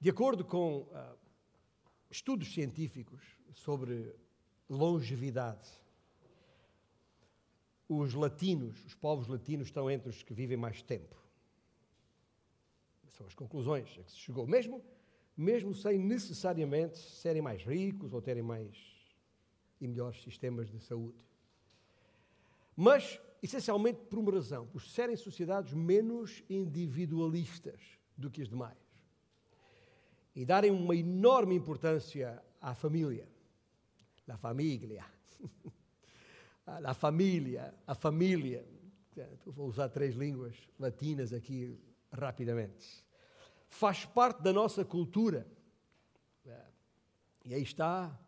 De acordo com uh, estudos científicos sobre longevidade, os latinos, os povos latinos, estão entre os que vivem mais tempo. São as conclusões a que se chegou, mesmo, mesmo sem necessariamente serem mais ricos ou terem mais e melhores sistemas de saúde. Mas, essencialmente, por uma razão: por serem sociedades menos individualistas do que as demais e darem uma enorme importância à família. La família. La família, a família. Vou usar três línguas latinas aqui rapidamente. Faz parte da nossa cultura. E aí está.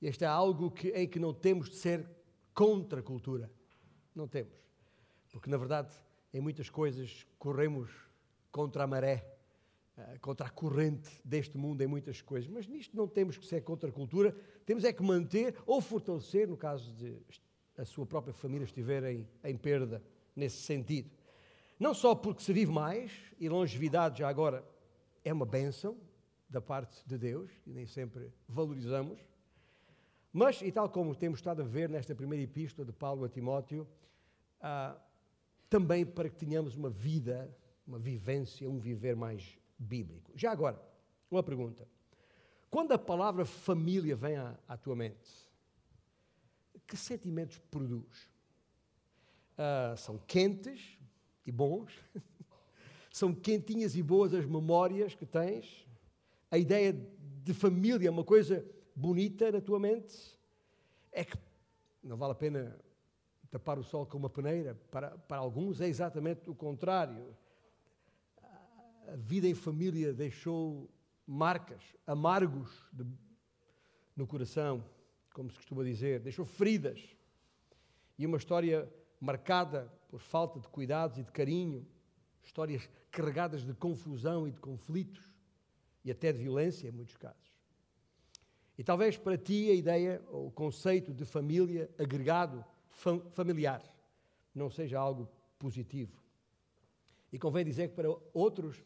Este é algo que, em que não temos de ser contra a cultura. Não temos. Porque, na verdade, em muitas coisas corremos contra a maré eh, contra a corrente deste mundo em muitas coisas, mas nisto não temos que ser contra a cultura, temos é que manter ou fortalecer, no caso de a sua própria família estiver em, em perda, nesse sentido. Não só porque se vive mais, e longevidade já agora é uma bênção da parte de Deus, e nem sempre valorizamos, mas, e tal como temos estado a ver nesta primeira epístola de Paulo a Timóteo, ah, também para que tenhamos uma vida, uma vivência, um viver mais bíblico. Já agora, uma pergunta. Quando a palavra família vem à, à tua mente, que sentimentos produz? Uh, são quentes e bons? são quentinhas e boas as memórias que tens? A ideia de família é uma coisa bonita na tua mente? É que não vale a pena tapar o sol com uma peneira. Para, para alguns é exatamente o contrário a vida em família deixou marcas, amargos de, no coração, como se costuma dizer, deixou feridas. E uma história marcada por falta de cuidados e de carinho, histórias carregadas de confusão e de conflitos e até de violência em muitos casos. E talvez para ti a ideia ou o conceito de família agregado, fam familiar, não seja algo positivo. E convém dizer que para outros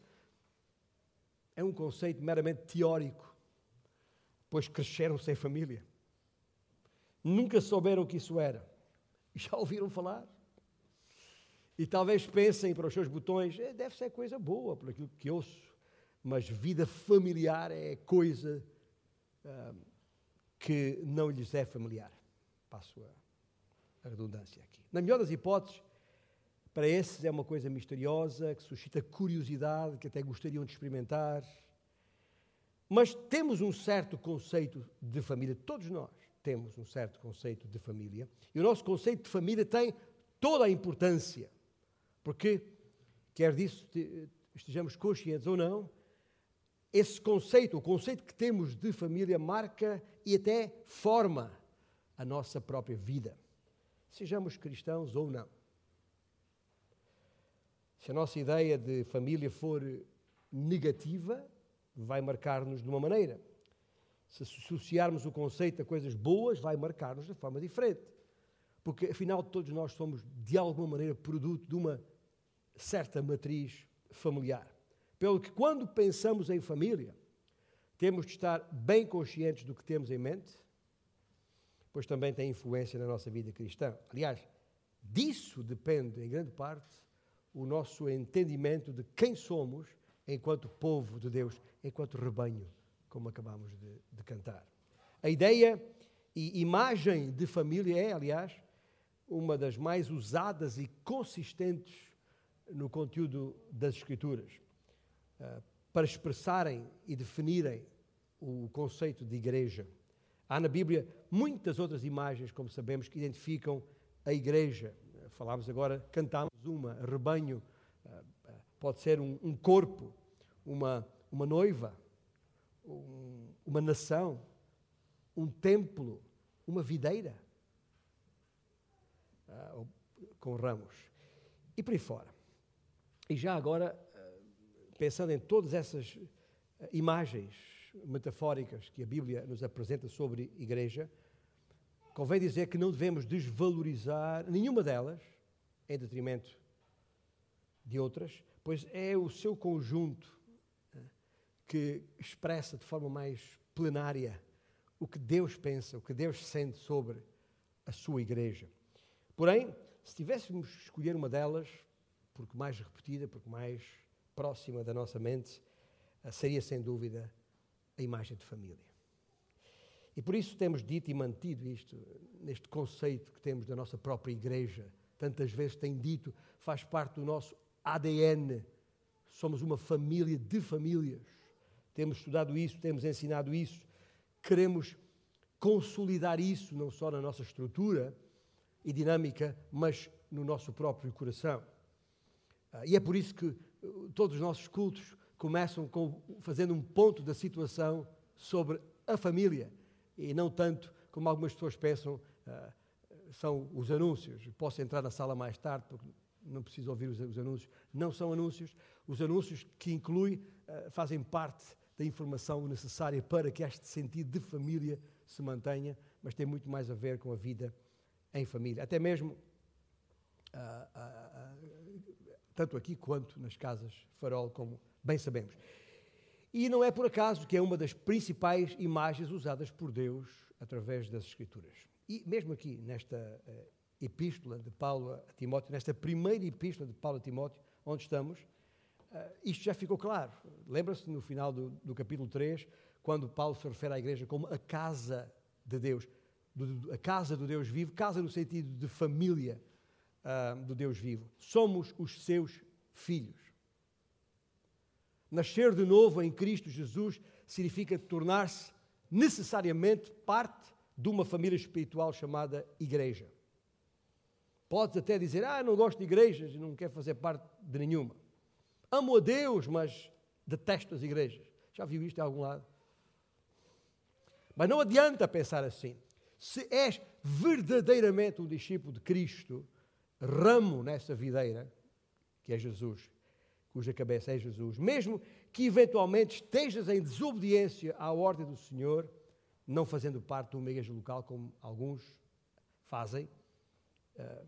é um conceito meramente teórico, pois cresceram sem família. Nunca souberam o que isso era. Já ouviram falar? E talvez pensem para os seus botões, é, deve ser coisa boa, por aquilo que ouço, mas vida familiar é coisa ah, que não lhes é familiar. Passo a redundância aqui. Na melhor das hipóteses, para esses é uma coisa misteriosa, que suscita curiosidade, que até gostariam de experimentar. Mas temos um certo conceito de família, todos nós temos um certo conceito de família, e o nosso conceito de família tem toda a importância, porque, quer disso estejamos conscientes ou não, esse conceito, o conceito que temos de família, marca e até forma a nossa própria vida, sejamos cristãos ou não. Se a nossa ideia de família for negativa, vai marcar-nos de uma maneira. Se associarmos o conceito a coisas boas, vai marcar-nos de forma diferente. Porque, afinal, todos nós somos, de alguma maneira, produto de uma certa matriz familiar. Pelo que, quando pensamos em família, temos de estar bem conscientes do que temos em mente, pois também tem influência na nossa vida cristã. Aliás, disso depende, em grande parte, o nosso entendimento de quem somos enquanto povo de Deus, enquanto rebanho, como acabamos de, de cantar. A ideia e imagem de família é, aliás, uma das mais usadas e consistentes no conteúdo das Escrituras, uh, para expressarem e definirem o conceito de igreja. Há na Bíblia muitas outras imagens, como sabemos, que identificam a igreja. Falámos agora, cantámos uma, rebanho, ah, ah, pode ser um, um corpo, uma, uma noiva, um, uma nação, um templo, uma videira, uh, com ramos, e por aí fora. E já agora, pensando em todas essas imagens metafóricas que a Bíblia nos apresenta sobre igreja, convém dizer que não devemos desvalorizar nenhuma delas em detrimento de outras, pois é o seu conjunto que expressa de forma mais plenária o que Deus pensa, o que Deus sente sobre a sua igreja. Porém, se tivéssemos de escolher uma delas, porque mais repetida, porque mais próxima da nossa mente, eh, seria sem dúvida a imagem de família. E por isso temos dito e mantido isto, neste conceito que temos da nossa própria igreja. Tantas vezes tem dito, faz parte do nosso ADN. Somos uma família de famílias. Temos estudado isso, temos ensinado isso. Queremos consolidar isso não só na nossa estrutura e dinâmica, mas no nosso próprio coração. Ah, e é por isso que uh, todos os nossos cultos começam com, fazendo um ponto da situação sobre a família e não tanto como algumas pessoas pensam, uh, são os anúncios. Posso entrar na sala mais tarde porque não preciso ouvir os, os anúncios. Não são anúncios. Os anúncios que inclui uh, fazem parte da informação necessária para que este sentido de família se mantenha, mas tem muito mais a ver com a vida em família. Até mesmo, uh, uh, tanto aqui quanto nas casas farol, como bem sabemos. E não é por acaso que é uma das principais imagens usadas por Deus através das Escrituras. E mesmo aqui, nesta uh, epístola de Paulo a Timóteo, nesta primeira epístola de Paulo a Timóteo, onde estamos, Uh, isto já ficou claro. Lembra-se no final do, do, capítulo 3, quando Paulo se refere à igreja como a casa de Deus, do, a casa do Deus vivo, casa no sentido de família uh, do Deus vivo. Somos os seus filhos. Nascer de novo em Cristo Jesus significa tornar-se necessariamente parte de uma família espiritual chamada igreja. Podes até dizer, ah, não gosto de igrejas e não quero fazer parte de nenhuma. Amo a Deus, mas detesto as igrejas. Já viu isto em algum lado? Mas não adianta pensar assim. Se és verdadeiramente um discípulo de Cristo, ramo nessa videira, que é Jesus, cuja cabeça é Jesus, mesmo que eventualmente estejas em desobediência à ordem do Senhor, não fazendo parte de uma igreja local, como alguns fazem, uh,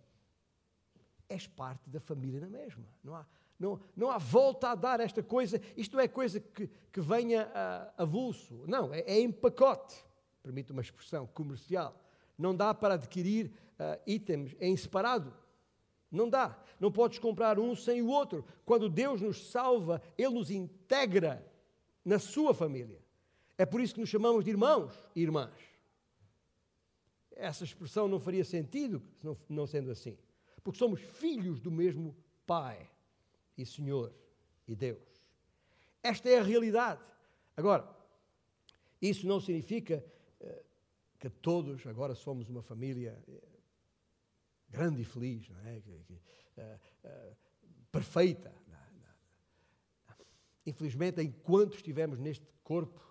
és parte da família na mesma. Não há, não, não há volta a dar esta coisa. Isto não é coisa que, que venha a avulso. Não, é, é em pacote. Permite uma expressão comercial. Não dá para adquirir uh, itens em separado. Não dá. Não podes comprar um sem o outro. Quando Deus nos salva, Ele nos integra na sua família. É por isso que nos chamamos de irmãos e irmãs. Essa expressão não faria sentido não, sendo assim. Porque somos filhos do mesmo Pai e Senhor e Deus. Esta é a realidade. Agora, isso não significa uh, que todos agora somos uma família uh, grande e feliz, não é? Uh, perfeita. Não. Infelizmente, enquanto estivermos neste corpo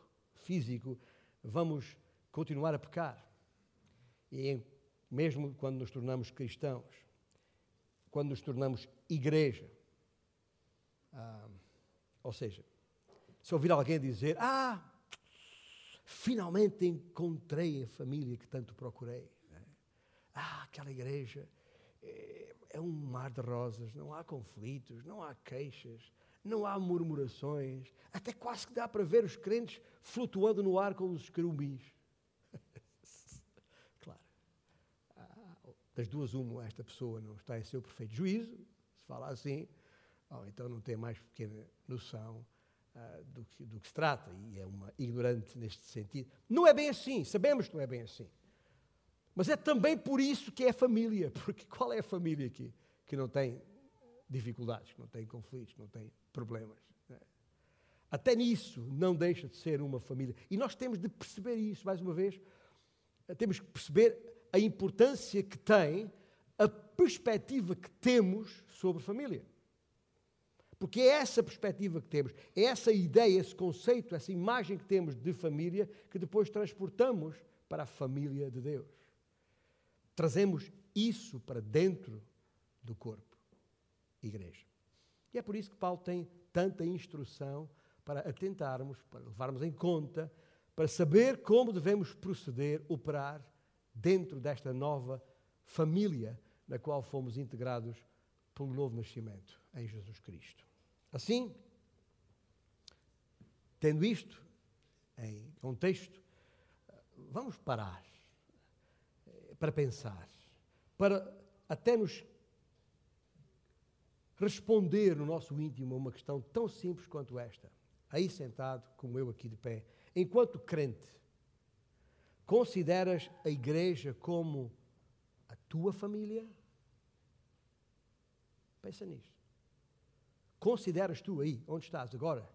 físico, vamos continuar a pecar. E mesmo quando nos tornamos cristãos, quando nos tornamos igreja, ah, ou seja, se ouvir alguém dizer: Ah, finalmente encontrei a família que tanto procurei. Né? Ah, aquela igreja é, é um mar de rosas, não há conflitos, não há queixas, não há murmurações, até quase que dá para ver os crentes flutuando no ar com os querubins. claro, ah, das duas, uma, esta pessoa não está em seu perfeito juízo, se fala assim, ou então não tem mais pequena noção uh, do, que, do que se trata e é uma ignorante neste sentido. Não é bem assim, sabemos que não é bem assim. Mas é também por isso que é família, porque qual é a família aqui que não tem dificuldades, que não tem conflitos, que não tem problemas? Né? Até nisso não deixa de ser uma família. E nós temos de perceber isso, mais uma vez, temos que perceber a importância que tem a perspectiva que temos sobre família. Porque é essa perspectiva que temos, é essa ideia, esse conceito, essa imagem que temos de família que depois transportamos para a família de Deus. Trazemos isso para dentro do corpo, igreja. E é por isso que Paulo tem tanta instrução para atentarmos, para levarmos em conta, para saber como devemos proceder, operar dentro desta nova família na qual fomos integrados pelo novo nascimento em Jesus Cristo. Assim, Tendo isto em contexto, vamos parar eh, para pensar, para até nos responder no nosso íntimo a uma questão tão simples quanto esta. Aí sentado, como eu aqui de pé, enquanto crente, consideras a igreja como a tua família? Pensa nisto. Consideras tu aí, onde estás agora,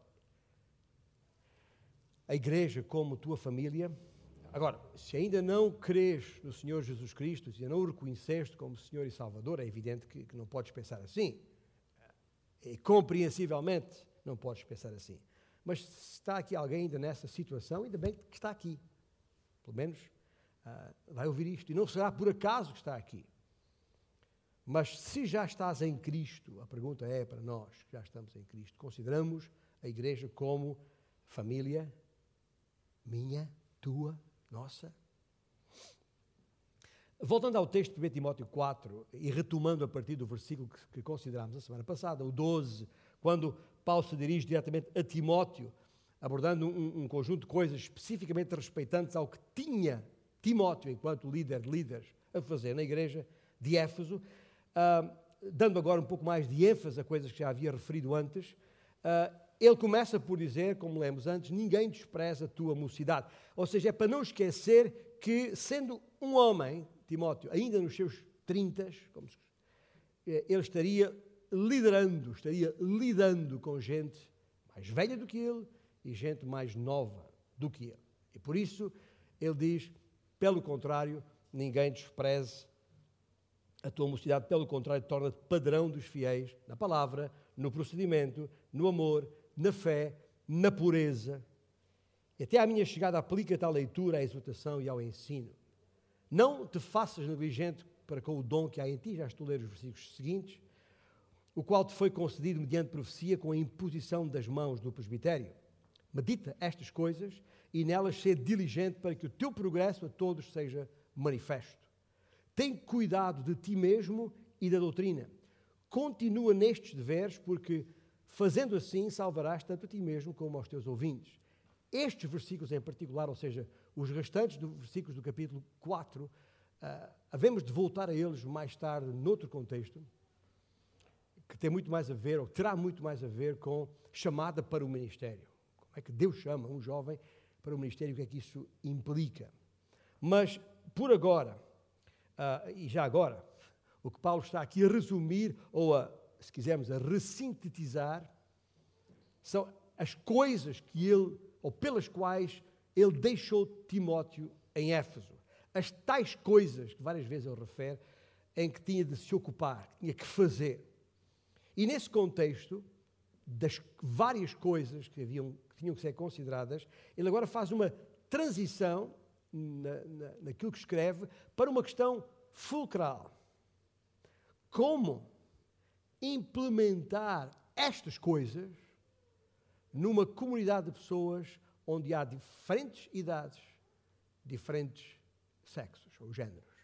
a igreja como tua família? Agora, se ainda não crês no Senhor Jesus Cristo, se ainda não o reconheceste como Senhor e Salvador, é evidente que, que não podes pensar assim. E compreensivelmente não podes pensar assim. Mas se está aqui alguém ainda nessa situação, ainda bem que está aqui. Pelo menos uh, vai ouvir isto. E não será por acaso que está aqui. Mas se já estás em Cristo, a pergunta é para nós que já estamos em Cristo: consideramos a igreja como família minha, tua, nossa? Voltando ao texto de 1 Timóteo 4 e retomando a partir do versículo que, que considerámos a semana passada, o 12, quando Paulo se dirige diretamente a Timóteo, abordando um, um, conjunto de coisas especificamente respeitantes ao que tinha Timóteo, enquanto líder de líderes, a fazer na igreja de Éfeso, uh, dando agora um pouco mais de ênfase a coisas que já havia referido antes, uh, ele começa por dizer, como lemos antes, ninguém despreza a tua mocidade. Ou seja, é para não esquecer que, sendo um homem, Timóteo, ainda nos seus 30, como se, eh, ele estaria liderando, estaria lidando com gente mais velha do que ele e gente mais nova do que ele. E por isso ele diz, pelo contrário, ninguém despreze a tua mocidade, pelo contrário, torna-te padrão dos fiéis na palavra, no procedimento, no amor, na fé, na pureza. E até à minha chegada aplica-te à leitura, à exortação e ao ensino. Não te faças negligente para com o dom que há em ti, já estou a ler os versículos seguintes, o qual te foi concedido mediante profecia com a imposição das mãos do presbitério. Medita estas coisas e nelas ser diligente para que o teu progresso a todos seja manifesto. Tem cuidado de ti mesmo e da doutrina. Continua nestes deveres, porque fazendo assim salvarás tanto a ti mesmo como aos teus ouvintes. Estes versículos em particular, ou seja, os restantes dos versículos do capítulo 4, uh, ah, havemos de voltar a eles mais tarde, noutro contexto, que tem muito mais a ver, ou terá muito mais a ver com chamada para o ministério. Como é que Deus chama um jovem para o ministério, o que é que isso implica. Mas, por agora, uh, e já agora, o que Paulo está aqui a resumir, ou a, se quisermos, a ressintetizar, são as coisas que ele, ou pelas quais ele deixou Timóteo em Éfeso. As tais coisas que várias vezes ele refere, em que tinha de se ocupar, que tinha que fazer. E nesse contexto, das várias coisas que, haviam, que tinham que ser consideradas, ele agora faz uma transição na, na, naquilo que escreve para uma questão fulcral. Como implementar estas coisas numa comunidade de pessoas onde há diferentes idades, diferentes sexos ou géneros.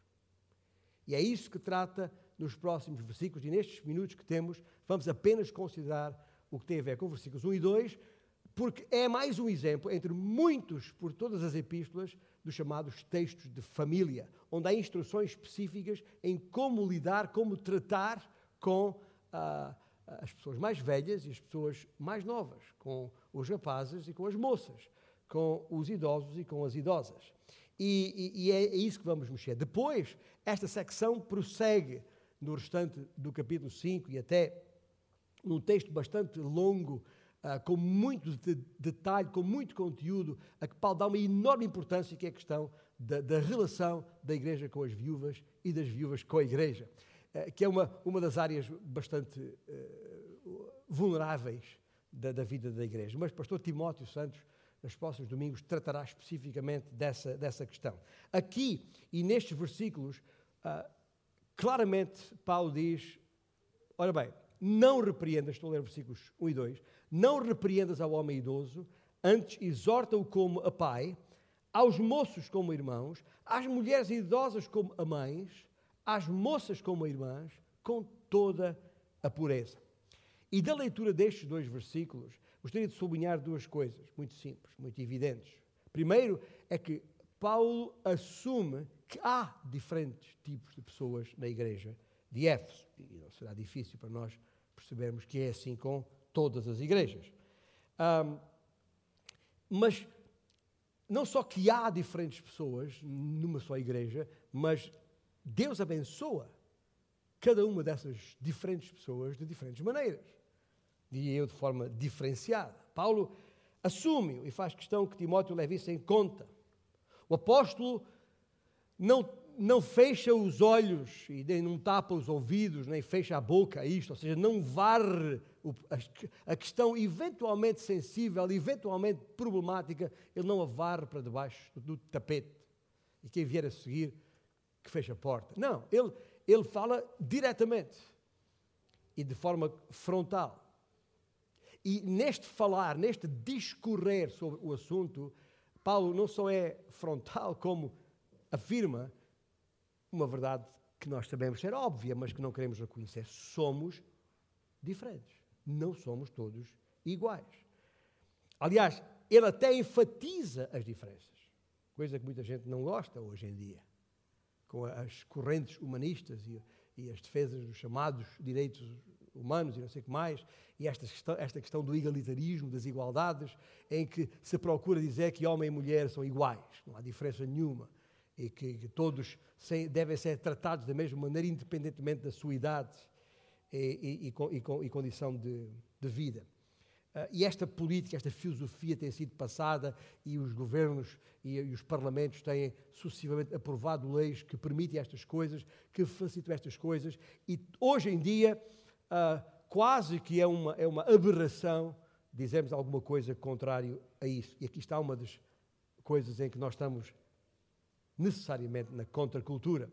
E é isso que trata nos próximos versículos, e nestes minutos que temos, vamos apenas considerar o que tem a ver com versículos 1 e 2, porque é mais um exemplo, entre muitos por todas as epístolas, dos chamados textos de família, onde há instruções específicas em como lidar, como tratar com ah, as pessoas mais velhas e as pessoas mais novas, com os rapazes e com as moças, com os idosos e com as idosas. E, e, e é, é isso que vamos mexer. Depois, esta secção prossegue no restante do capítulo 5 e até num texto bastante longo, uh, com muito de detalhe, com muito conteúdo, a que Paulo dá uma enorme importância, que é a questão da, da relação da igreja com as viúvas e das viúvas com a igreja, que é uma, uma das áreas bastante uh, vulneráveis da, da, vida da igreja. Mas pastor Timóteo Santos, nos próximos domingos, tratará especificamente dessa, dessa questão. Aqui e nestes versículos, claramente Paulo diz: ora bem, não repreendas, estou a ler versículos 1 e 2, não repreendas ao homem idoso, antes exorta-o como a pai, aos moços como irmãos, às mulheres idosas como a mães, às moças como irmãs, com toda a pureza. E da leitura destes dois versículos, gostaria de sublinhar duas coisas muito simples, muito evidentes. Primeiro é que Paulo assume que há diferentes tipos de pessoas na igreja de Éfeso. E não será difícil para nós percebermos que é assim com todas as igrejas. Um, mas não só que há diferentes pessoas numa só igreja, mas Deus abençoa cada uma dessas diferentes pessoas de diferentes maneiras. Diria eu de forma diferenciada. Paulo assume e faz questão que Timóteo leve isso em conta. O apóstolo não, não fecha os olhos e nem não tapa os ouvidos, nem fecha a boca a isto, ou seja, não varre a, questão eventualmente sensível, eventualmente problemática, ele não a varre para debaixo do tapete. E quem vier a seguir, que feche a porta. Não, ele, ele fala diretamente e de forma frontal. E neste falar, neste discorrer sobre o assunto, Paulo não só é frontal, como afirma uma verdade que nós sabemos ser óbvia, mas que não queremos reconhecer. Somos diferentes. Não somos todos iguais. Aliás, ele até enfatiza as diferenças, coisa que muita gente não gosta hoje em dia, com as correntes humanistas e, e as defesas dos chamados direitos humanos e não sei o que mais, e esta questão, esta questão do egalitarismo, das igualdades, em que se procura dizer que homem e mulher são iguais, não há diferença nenhuma, e que, que todos devem ser tratados da mesma maneira, independentemente da sua idade e, e, e, e condição de, de vida. Uh, e esta política, esta filosofia tem sido passada e os governos e, e, os parlamentos têm sucessivamente aprovado leis que permitem estas coisas, que facilitam estas coisas, e hoje em dia uh, quase que é uma, é uma aberração dizermos alguma coisa contrário a isso. E aqui está uma das coisas em que nós estamos necessariamente na contracultura.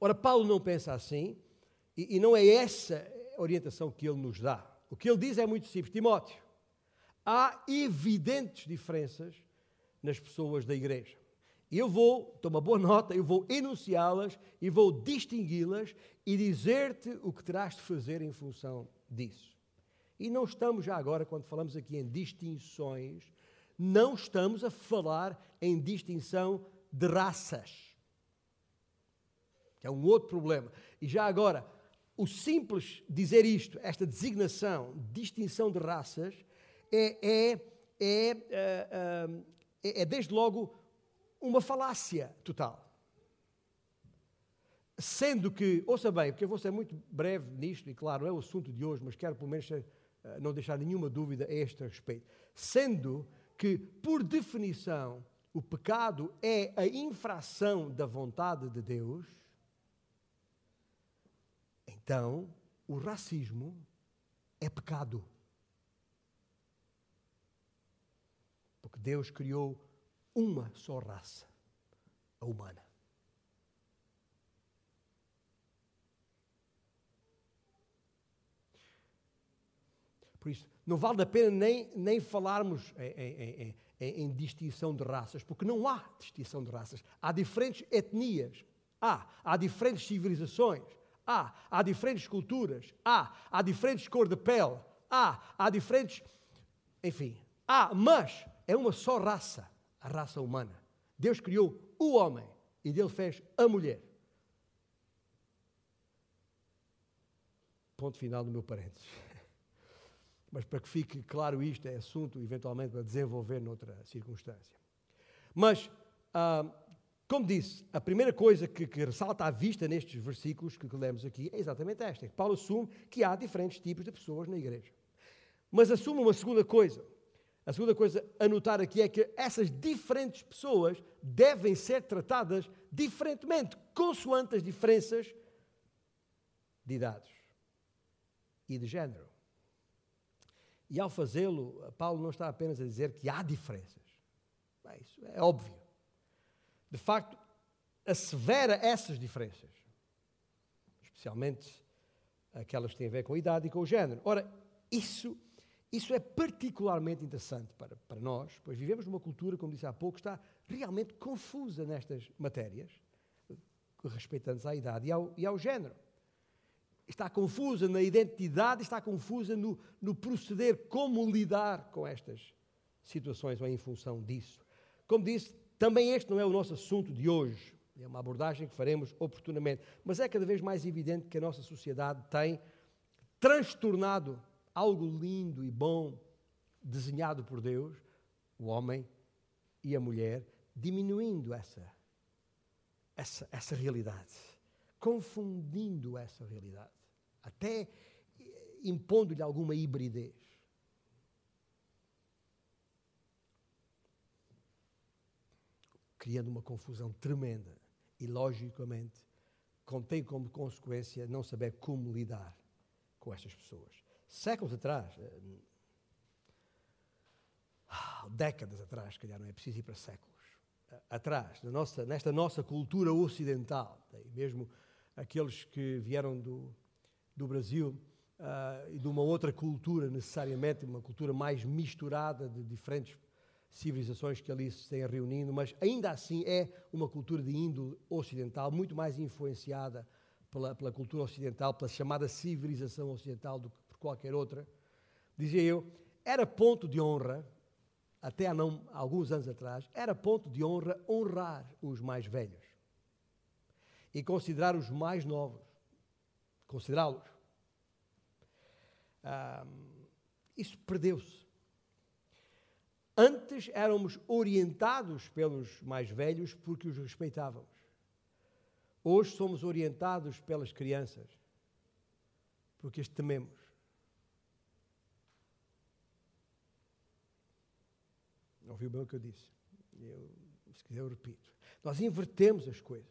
Ora, Paulo não pensa assim, e, e não é essa orientação que ele nos dá. O que ele diz é muito simples. Timóteo, há evidentes diferenças nas pessoas da igreja. Eu vou, toma boa nota, eu vou enunciá-las e vou distingui-las e dizer-te o que terás de fazer em função disso. E não estamos já agora, quando falamos aqui em distinções, não estamos a falar em distinção de raças. Que é um outro problema. E já agora, o simples dizer isto, esta designação, distinção de raças, é, é, é, é, é, é desde logo uma falácia total. Sendo que, ouça bem, porque eu vou ser muito breve nisto, e claro, não é o assunto de hoje, mas quero pelo menos não deixar nenhuma dúvida a este respeito. Sendo que, por definição, o pecado é a infração da vontade de Deus, então o racismo é pecado. Porque Deus criou uma só raça, a humana. Por isso, não vale a pena nem, nem falarmos em, em, em, em, distinção de raças, porque não há distinção de raças. Há diferentes etnias, há, há diferentes civilizações, há, há diferentes culturas, há, há diferentes cor de pele, há, há diferentes. Enfim, há, mas é uma só raça, a raça humana. Deus criou o homem e dele fez a mulher. Ponto final do meu parênteses. Mas para que fique claro isto, é assunto eventualmente para desenvolver noutra circunstância. Mas, ah, como disse, a primeira coisa que, que, ressalta à vista nestes versículos que, lemos aqui é exatamente esta: é Paulo assume que há diferentes tipos de pessoas na igreja. Mas assume uma segunda coisa. A segunda coisa a notar aqui é que essas diferentes pessoas devem ser tratadas diferentemente, consoante as diferenças de idades e de género. E ao fazê-lo, Paulo não está apenas a dizer que há diferenças. Bem, isso é óbvio. De facto, assevera essas diferenças, especialmente aquelas que têm a ver com a idade e com o género. Ora, isso, isso é particularmente interessante para, para nós, pois vivemos numa cultura, como disse há pouco, que está realmente confusa nestas matérias, respeitantes à idade e ao, e ao género. está confusa na identidade, está confusa no, no proceder, como lidar com estas situações ou em função disso. Como disse, também este não é o nosso assunto de hoje, é uma abordagem que faremos oportunamente, mas é cada vez mais evidente que a nossa sociedade tem transtornado algo lindo e bom desenhado por Deus, o homem e a mulher, diminuindo essa, essa, essa realidade, confundindo essa realidade, até impondo-lhe alguma hibridez. Criando uma confusão tremenda e, logicamente, contém como consequência não saber como lidar com estas pessoas. Séculos atrás, eh, décadas atrás, se calhar não é preciso ir para séculos, atrás, na nossa, nesta nossa cultura ocidental, mesmo aqueles que vieram do, do Brasil uh, e de uma outra cultura, necessariamente, uma cultura mais misturada de diferentes civilizações que ali se têm reunindo, mas ainda assim é uma cultura de índole ocidental, muito mais influenciada pela, pela cultura ocidental, pela chamada civilização ocidental do que por qualquer outra. Dizia eu, era ponto de honra até há não, alguns anos atrás, era ponto de honra honrar os mais velhos e considerar os mais novos, considerá-los. isso perdeu-se. Antes éramos orientados pelos mais velhos porque os respeitávamos. Hoje somos orientados pelas crianças porque as tememos. Ouviu bem o que eu disse? Eu, se quiser, eu repito. Nós invertemos as coisas.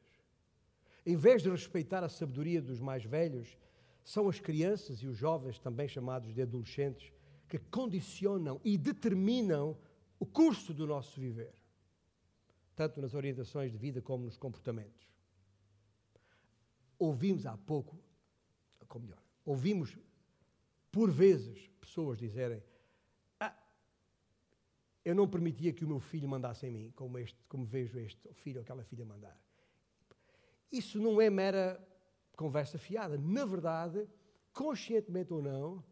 Em vez de respeitar a sabedoria dos mais velhos, são as crianças e os jovens, também chamados de adolescentes, que condicionam e determinam o curso do nosso viver, tanto nas orientações de vida como nos comportamentos. Ouvimos há pouco, ou melhor, ouvimos por vezes pessoas dizerem eu não permitia que o meu filho mandasse em mim, como, este, como vejo este filho ou aquela filha mandar. Isso não é mera conversa fiada. Na verdade, conscientemente ou não,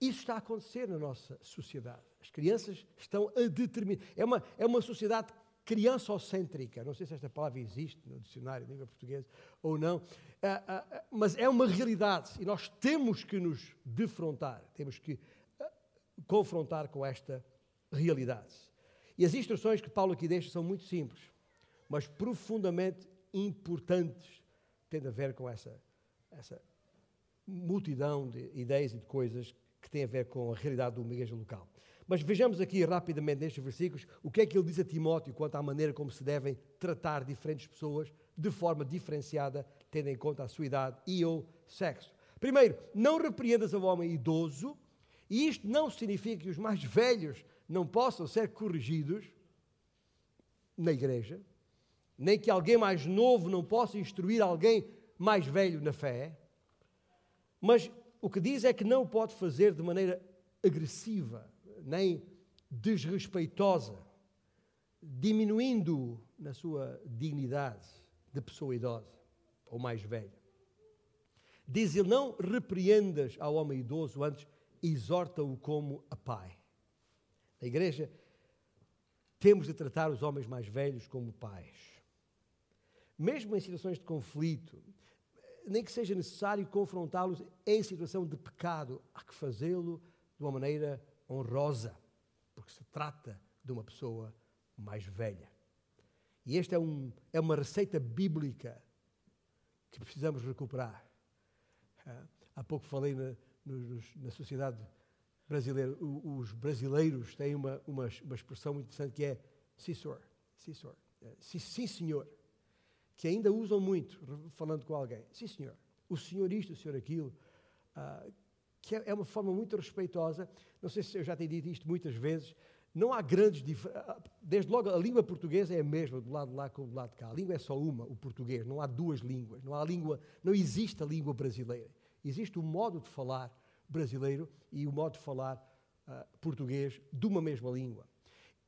isso está a acontecer na nossa sociedade. As crianças estão a determinar. É uma, é uma sociedade criançocêntrica. Não sei se esta palavra existe no dicionário de língua portuguesa ou não, ah, ah, ah, mas é uma realidade e nós temos que nos defrontar, temos que confrontar com esta realidade. E as instruções que Paulo aqui deixa são muito simples, mas profundamente importantes, tendo a ver com essa, essa multidão de ideias e de coisas que têm a ver com a realidade do igreja local. Mas vejamos aqui rapidamente nestes versículos o que é que ele diz a Timóteo quanto à maneira como se devem tratar diferentes pessoas de forma diferenciada, tendo em conta a sua idade e ou sexo. Primeiro, não repreendas ao homem idoso, e isto não significa que os mais velhos não possam ser corrigidos na igreja, nem que alguém mais novo não possa instruir alguém mais velho na fé. Mas o que diz é que não o pode fazer de maneira agressiva, nem desrespeitosa, diminuindo na sua dignidade de pessoa idosa ou mais velha. Diz ele: não repreendas ao homem idoso antes exorta-o como a pai. Na igreja, temos de tratar os homens mais velhos como pais. Mesmo em situações de conflito, nem que seja necessário confrontá-los em situação de pecado, há que fazê-lo de uma maneira honrosa, porque se trata de uma pessoa mais velha. E esta é, um, é uma receita bíblica que precisamos recuperar. Ah, há pouco falei na, nos, na sociedade brasileira, os brasileiros têm uma, uma, uma expressão muito interessante que é sim, senhor, sim, senhor, sim, sim, senhor, que ainda usam muito falando com alguém. Sim, senhor, o senhor isto, o senhor aquilo, uh, que é, é uma forma muito respeitosa. Não sei se eu já tenho dito isto muitas vezes, não há grandes diferenças. Ah, desde logo, a língua portuguesa é a mesma do lado de lá como do lado de cá. A língua é só uma, o português. Não há duas línguas. Não há língua, não existe a língua brasileira. Existe o modo de falar brasileiro e o modo de falar uh, português de uma mesma língua.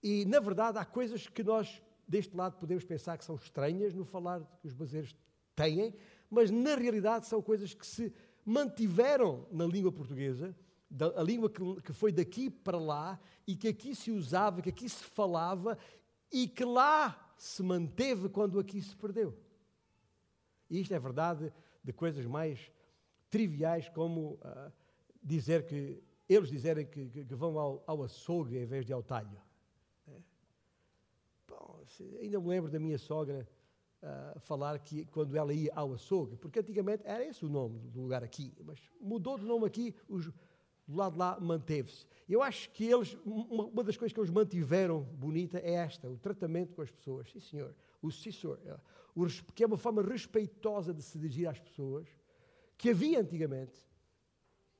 E, na verdade, há coisas que nós, deste lado, podemos pensar que são estranhas no falar que os brasileiros têm, mas na realidade são coisas que se mantiveram na língua portuguesa, a língua que foi daqui para lá e que aqui se usava, que aqui se falava e que lá se manteve quando aqui se perdeu. E isto é verdade de coisas mais triviais como uh, dizer que eles dizerem que, que, vão ao, ao, açougue em vez de ao talho. É. Bom, ainda me lembro da minha sogra uh, falar que quando ela ia ao açougue, porque antigamente era esse o nome do lugar aqui, mas mudou de nome aqui, os, do lado de lá manteve-se. Eu acho que eles, uma, uma, das coisas que eles mantiveram bonita é esta, o tratamento com as pessoas. Sim, senhor. O cissor, é, que é uma forma respeitosa de se dirigir às pessoas, que havia antigamente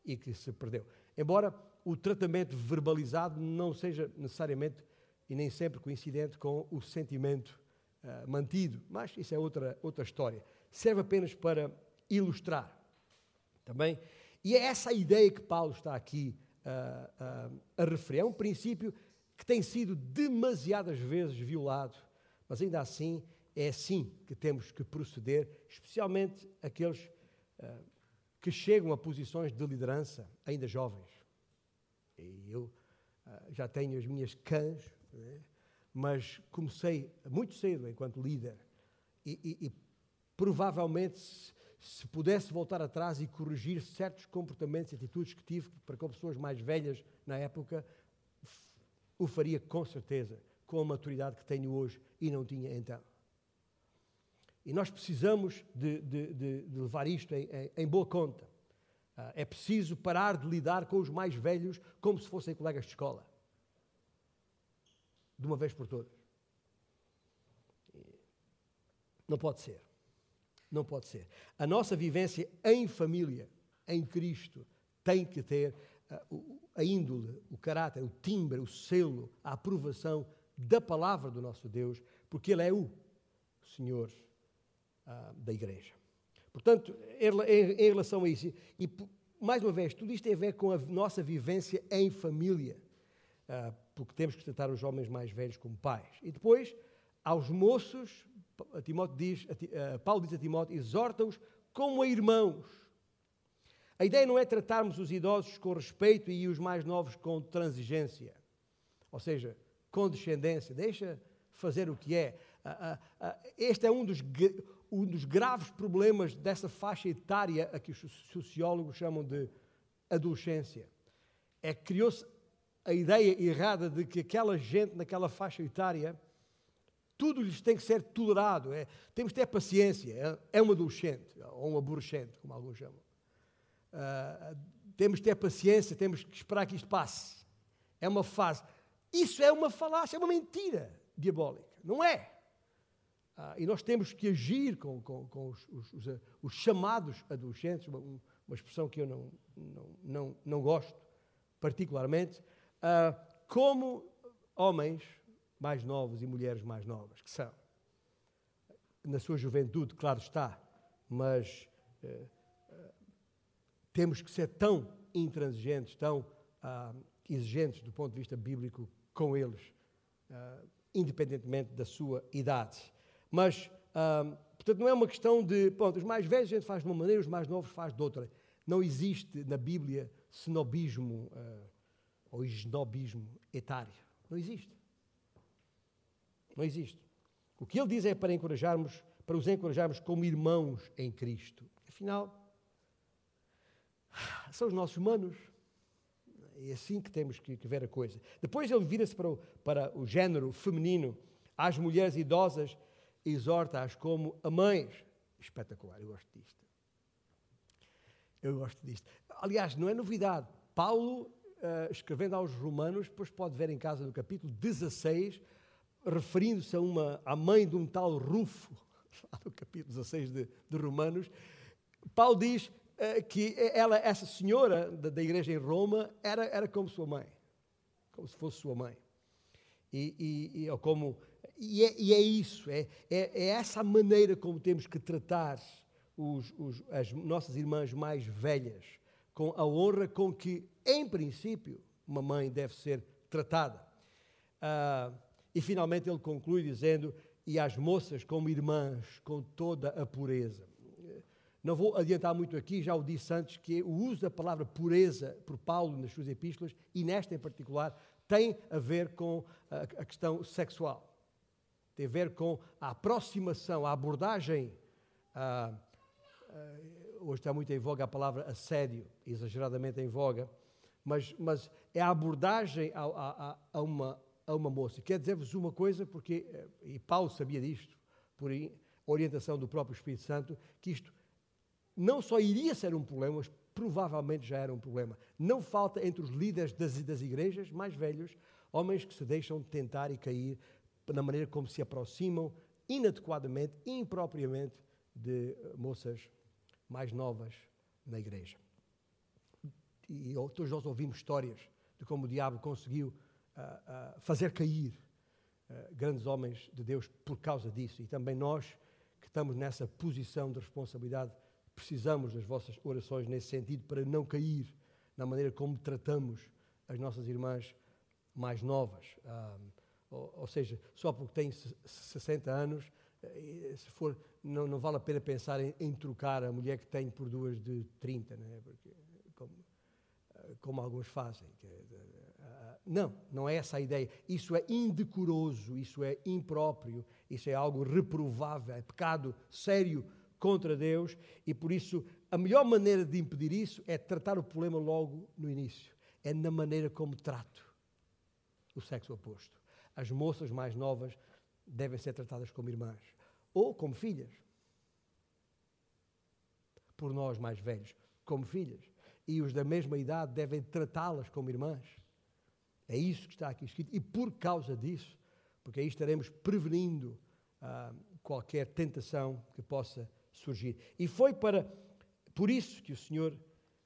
e que se perdeu. Embora o tratamento verbalizado não seja necessariamente e nem sempre coincidente com o sentimento uh, mantido, mas isso é outra, outra história. Serve apenas para ilustrar também. E é essa ideia que Paulo está aqui uh, uh, a referir. É um princípio que tem sido demasiadas vezes violado, mas ainda assim é assim que temos que proceder, especialmente aqueles que chegam a posições de liderança ainda jovens. E eu já tenho as minhas cãs, né? Mas comecei muito cedo enquanto líder e, e, e provavelmente se, se, pudesse voltar atrás e corrigir certos comportamentos e atitudes que tive para com pessoas mais velhas na época, o faria com certeza, com a maturidade que tenho hoje e não tinha então. E nós precisamos de, de, de, de levar isto em, em, em boa conta. Uh, é preciso parar de lidar com os mais velhos como se fossem colegas de escola. De uma vez por todas. Não pode ser. Não pode ser. A nossa vivência em família, em Cristo, tem que ter uh, a índole, o caráter, o timbre, o selo, a aprovação da palavra do nosso Deus, porque Ele é o Senhor ah, da igreja. Portanto, em, em, relação a isso, e mais uma vez, tudo isto tem a ver com a nossa vivência em família, ah, porque temos que tratar os homens mais velhos como pais. E depois, aos moços, Timóteo diz, Paulo diz a Timóteo, exorta-os como a irmãos. A ideia não é tratarmos os idosos com respeito e os mais novos com transigência, ou seja, condescendência, deixa fazer o que é. Este é um dos, um dos graves problemas dessa faixa etária a que os sociólogos chamam de adolescência. É que criou-se a ideia errada de que aquela gente naquela faixa etária tudo lhes tem que ser tolerado. É, temos que ter paciência. É, é um adolescente, ou um aborrecente, como alguns chamam. Uh, temos que ter paciência, temos que esperar que isto passe. É uma fase. Isso é uma falácia, é uma mentira diabólica. Não é. Ah, e nós temos que agir com, com, com os, os, os, os, chamados adolescentes, uma, uma, expressão que eu não, não, não, não gosto particularmente, ah, como homens mais novos e mulheres mais novas, que são. Na sua juventude, claro está, mas eh, temos que ser tão intransigentes, tão ah, exigentes do ponto de vista bíblico com eles, ah, independentemente da sua idade. Mas, portanto, não é uma questão de, pronto, os mais velhos a gente faz de uma maneira, os mais novos faz de outra. Não existe na Bíblia snobismo uh, ou esnobismo etário. Não existe. Não existe. O que ele diz é para encorajarmos, para os encorajarmos como irmãos em Cristo. Afinal, são os nossos manos. É assim que temos que, que ver a coisa. Depois ele vira-se para, para o género feminino, às mulheres idosas exorta-as como a mães. Espetacular, eu gosto disto. Eu gosto disto. Aliás, não é novidade. Paulo, uh, escrevendo aos Romanos, depois pode ver em casa no capítulo 16, referindo-se a uma, à mãe de um tal Rufo, lá no capítulo 16 de, de Romanos, Paulo diz uh, que ela, essa senhora da, da, igreja em Roma era, era como sua mãe, como se fosse sua mãe. E, e, e ou como e é, e é isso, é, é, é, essa maneira como temos que tratar os, os, as nossas irmãs mais velhas, com a honra com que, em princípio, uma mãe deve ser tratada. Ah, e finalmente ele conclui dizendo: e as moças como irmãs, com toda a pureza. Não vou adiantar muito aqui, já o disse antes, que o uso da palavra pureza por Paulo nas suas epístolas, e nesta em particular, tem a ver com a, questão sexual. Tem a ver com a aproximação, a abordagem. A, hoje está muito em voga a palavra assédio, exageradamente em voga, mas, mas é a abordagem a, a, a uma, a uma moça. Quer dizer-vos uma coisa, porque, eh, e Paulo sabia disto, por orientação do próprio Espírito Santo, que isto não só iria ser um problema, mas provavelmente já era um problema. Não falta entre os líderes das, das igrejas mais velhos homens que se deixam tentar e cair na maneira como se aproximam inadequadamente, impropriamente, de moças mais novas na igreja. E todos nós ouvimos histórias de como o diabo conseguiu uh, uh, fazer cair uh, grandes homens de Deus por causa disso. E também nós, que estamos nessa posição de responsabilidade, precisamos das vossas orações nesse sentido para não cair na maneira como tratamos as nossas irmãs mais novas. ou, ou, seja, só porque têm 60 anos, se for, não, não vale a pena pensar em, em, trocar a mulher que tem por duas de 30, né? Porque, como, eh, como alguns fazem. Eh, não, não é essa a ideia. Isso é indecoroso, isso é impróprio, isso é algo reprovável, é pecado sério contra Deus e por isso a melhor maneira de impedir isso é tratar o problema logo no início. É na maneira como trato o sexo oposto. As moças mais novas devem ser tratadas como irmãs ou como filhas. Por nós mais velhos, como filhas. E os da mesma idade devem tratá-las como irmãs. É isso que está aqui escrito. E por causa disso, porque aí estaremos prevenindo ah, qualquer tentação que possa surgir. E foi para por isso que o Senhor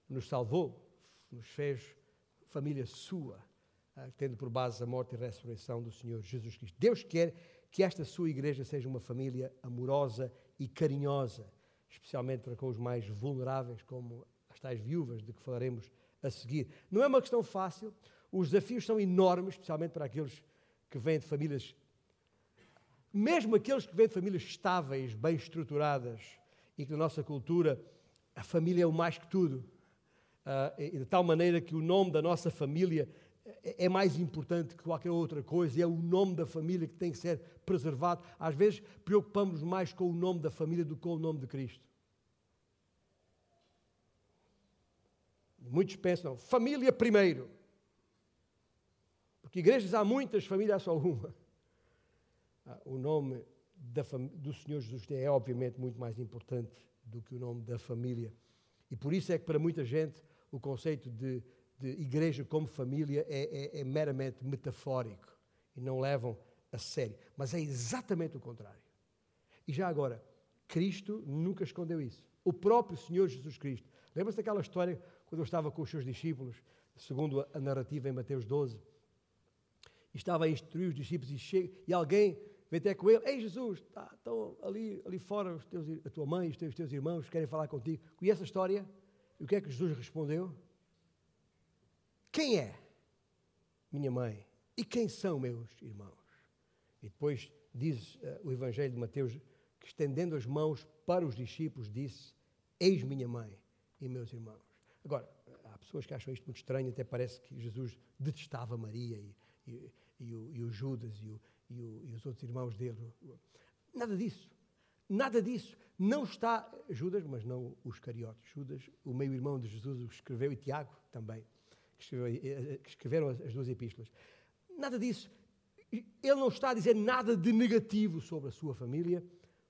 nos salvou, nos fez família sua, ah, tendo por base a morte e ressurreição do Senhor Jesus Cristo. Deus quer que esta sua igreja seja uma família amorosa e carinhosa, especialmente para com os mais vulneráveis, como as tais viúvas de que falaremos a seguir. Não é uma questão fácil, os desafios são enormes, especialmente para aqueles que vêm de famílias mesmo aqueles que vêm de famílias estáveis, bem estruturadas, e que na nossa cultura a família é o mais que tudo, uh, de tal maneira que o nome da nossa família é, é mais importante que qualquer outra coisa, é o nome da família que tem que ser preservado. Às vezes preocupamos mais com o nome da família do que com o nome de Cristo. Muitos pensam, família primeiro. Porque igrejas há muitas, família há só uma. Ah, o nome do Senhor Jesus é obviamente muito mais importante do que o nome da família. E por isso é que para muita gente o conceito de, de igreja como família é, é, é meramente metafórico e não levam a sério. Mas é exatamente o contrário. E já agora, Cristo nunca escondeu isso. O próprio Senhor Jesus Cristo. Lembra-se daquela história quando eu estava com os seus discípulos, segundo a narrativa em Mateus 12? E estava a instruir os discípulos e, chega, e alguém vem até com ele, ei Jesus, tá, estão ali, ali fora os teus, a tua mãe, os teus, os teus irmãos querem falar contigo. Conhece a história? E o que é que Jesus respondeu? Quem é minha mãe? E quem são meus irmãos? E depois diz uh, o Evangelho de Mateus que estendendo as mãos para os discípulos disse, eis minha mãe e meus irmãos. Agora, há pessoas que acham isto muito estranho, até parece que Jesus detestava Maria e, e, e, o, e o Judas e o, o, e os outros irmãos dele. Nada disso. Nada disso. Não está Judas, mas não os cariotes. Judas, o meio-irmão de Jesus, o escreveu, e Tiago também, eh, eh, que escreveram as duas epístolas. Nada disso. Ele não está a dizer nada de negativo sobre a sua família.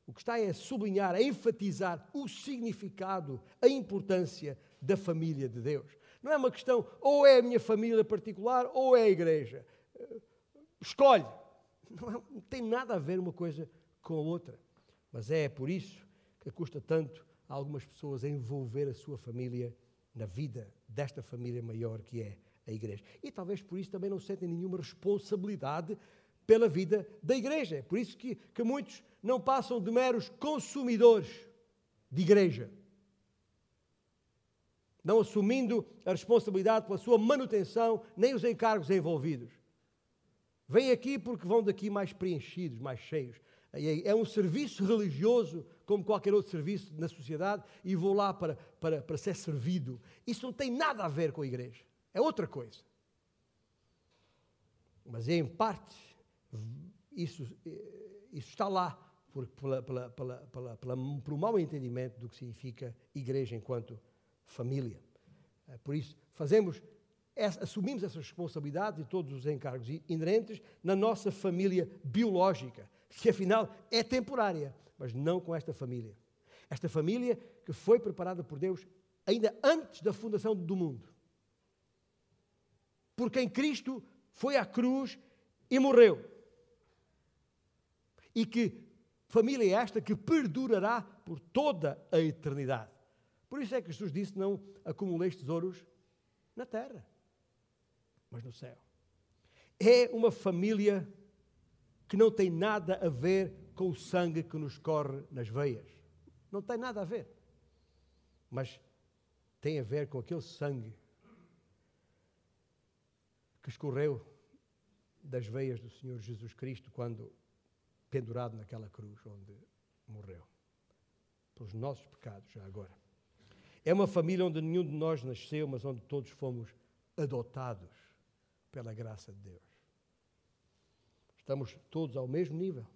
O que está é a sublinhar, a enfatizar o significado, a importância da família de Deus. Não é uma questão, ou é a minha família particular, ou é a igreja. Eh, escolhe. Não, é, não tem nada a ver uma coisa com a outra. Mas é por isso que custa tanto a algumas pessoas envolver a sua família na vida desta família maior que é a igreja. E talvez por isso também não sentem nenhuma responsabilidade pela vida da igreja. É por isso que, que muitos não passam de meros consumidores de igreja. Não assumindo a responsabilidade pela sua manutenção, nem os encargos envolvidos. Vêm aqui porque vão daqui mais preenchidos, mais cheios. É um serviço religioso, como qualquer outro serviço na sociedade, e vou lá para, para, para ser servido. Isso não tem nada a ver com a igreja. É outra coisa. Mas, em parte, isso, isso está lá por, pela, pela, pela, pela, pela, por mau entendimento do que significa igreja enquanto família. É, por isso, fazemos, assumimos essa responsabilidade e todos os encargos inerentes na nossa família biológica, que afinal é temporária, mas não com esta família. Esta família que foi preparada por Deus ainda antes da fundação do mundo. Porque em Cristo foi à cruz e morreu. E que família é esta que perdurará por toda a eternidade. Por isso é que Jesus disse: Não acumuleis tesouros na terra, mas no céu. É uma família que não tem nada a ver com o sangue que nos corre nas veias. Não tem nada a ver. Mas tem a ver com aquele sangue que escorreu das veias do Senhor Jesus Cristo quando pendurado naquela cruz onde morreu. Pelos nossos pecados, já agora. É uma família onde nenhum de nós nasceu, mas onde todos fomos adotados pela graça de Deus. Estamos todos ao mesmo nível.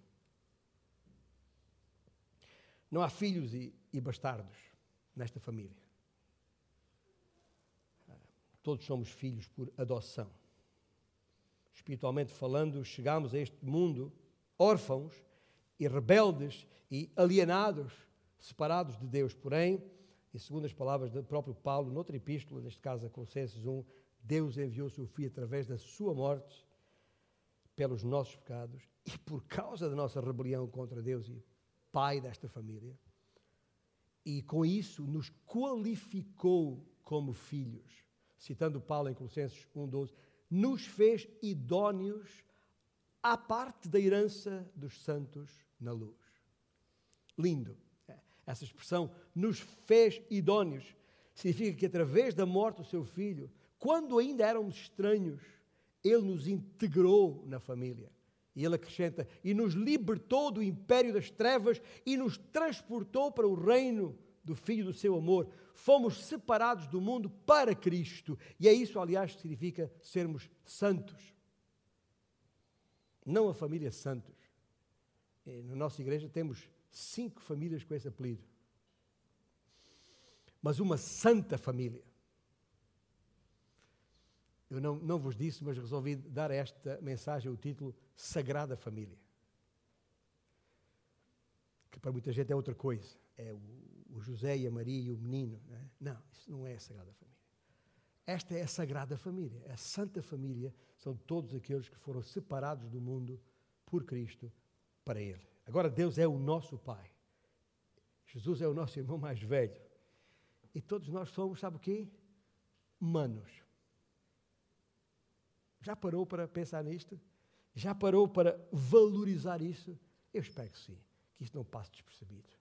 Não há filhos e, e bastardos nesta família. Todos somos filhos por adoção. Espiritualmente falando, chegamos a este mundo órfãos e rebeldes e alienados, separados de Deus. Porém, e segundo as palavras do próprio Paulo, noutra epístola, neste caso a Colossenses 1, Deus enviou seu Filho através da sua morte pelos nossos pecados e por causa da nossa rebelião contra Deus e Pai desta família. E com isso nos qualificou como filhos. Citando Paulo em Colossenses 1,12, nos fez idóneos à parte da herança dos santos na luz. Lindo. Essa expressão nos fez idóneos significa que através da morte do seu filho, quando ainda éramos estranhos, ele nos integrou na família. E ele acrescenta: e nos libertou do império das trevas e nos transportou para o reino do Filho do seu amor. Fomos separados do mundo para Cristo. E é isso, aliás, que significa sermos santos. Não a família Santos. Na nossa igreja temos cinco famílias com esse apelido. Mas uma santa família. Eu não, não vos disse, mas resolvi dar a esta mensagem o título Sagrada Família. Que para muita gente é outra coisa. É o, o José e a Maria e o menino. Não, é? não, isso não é a Sagrada Família. Esta é a Sagrada Família. A Santa Família são todos aqueles que foram separados do mundo por Cristo para Ele. Agora, Deus é o nosso Pai. Jesus é o nosso irmão mais velho. E todos nós somos, sabe o quê? Manos. Já parou para pensar nisto? Já parou para valorizar isso? Eu espero que sim, que isso não passe despercebido.